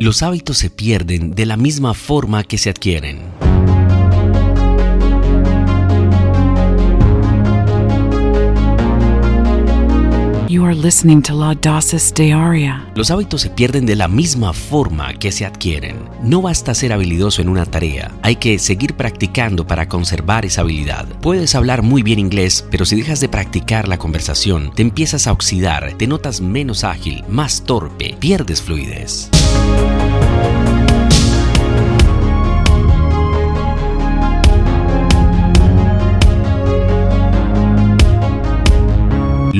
Los hábitos se pierden de la misma forma que se adquieren. You are listening to La Dosis Diaria. Los hábitos se pierden de la misma forma que se adquieren. No basta ser habilidoso en una tarea, hay que seguir practicando para conservar esa habilidad. Puedes hablar muy bien inglés, pero si dejas de practicar la conversación, te empiezas a oxidar, te notas menos ágil, más torpe, pierdes fluidez.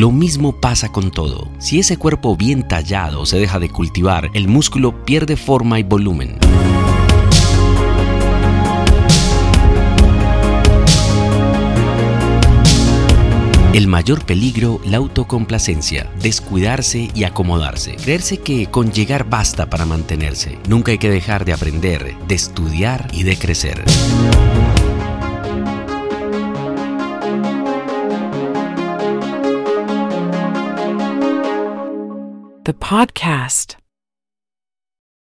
Lo mismo pasa con todo. Si ese cuerpo bien tallado se deja de cultivar, el músculo pierde forma y volumen. El mayor peligro, la autocomplacencia, descuidarse y acomodarse, creerse que con llegar basta para mantenerse. Nunca hay que dejar de aprender, de estudiar y de crecer. The podcast.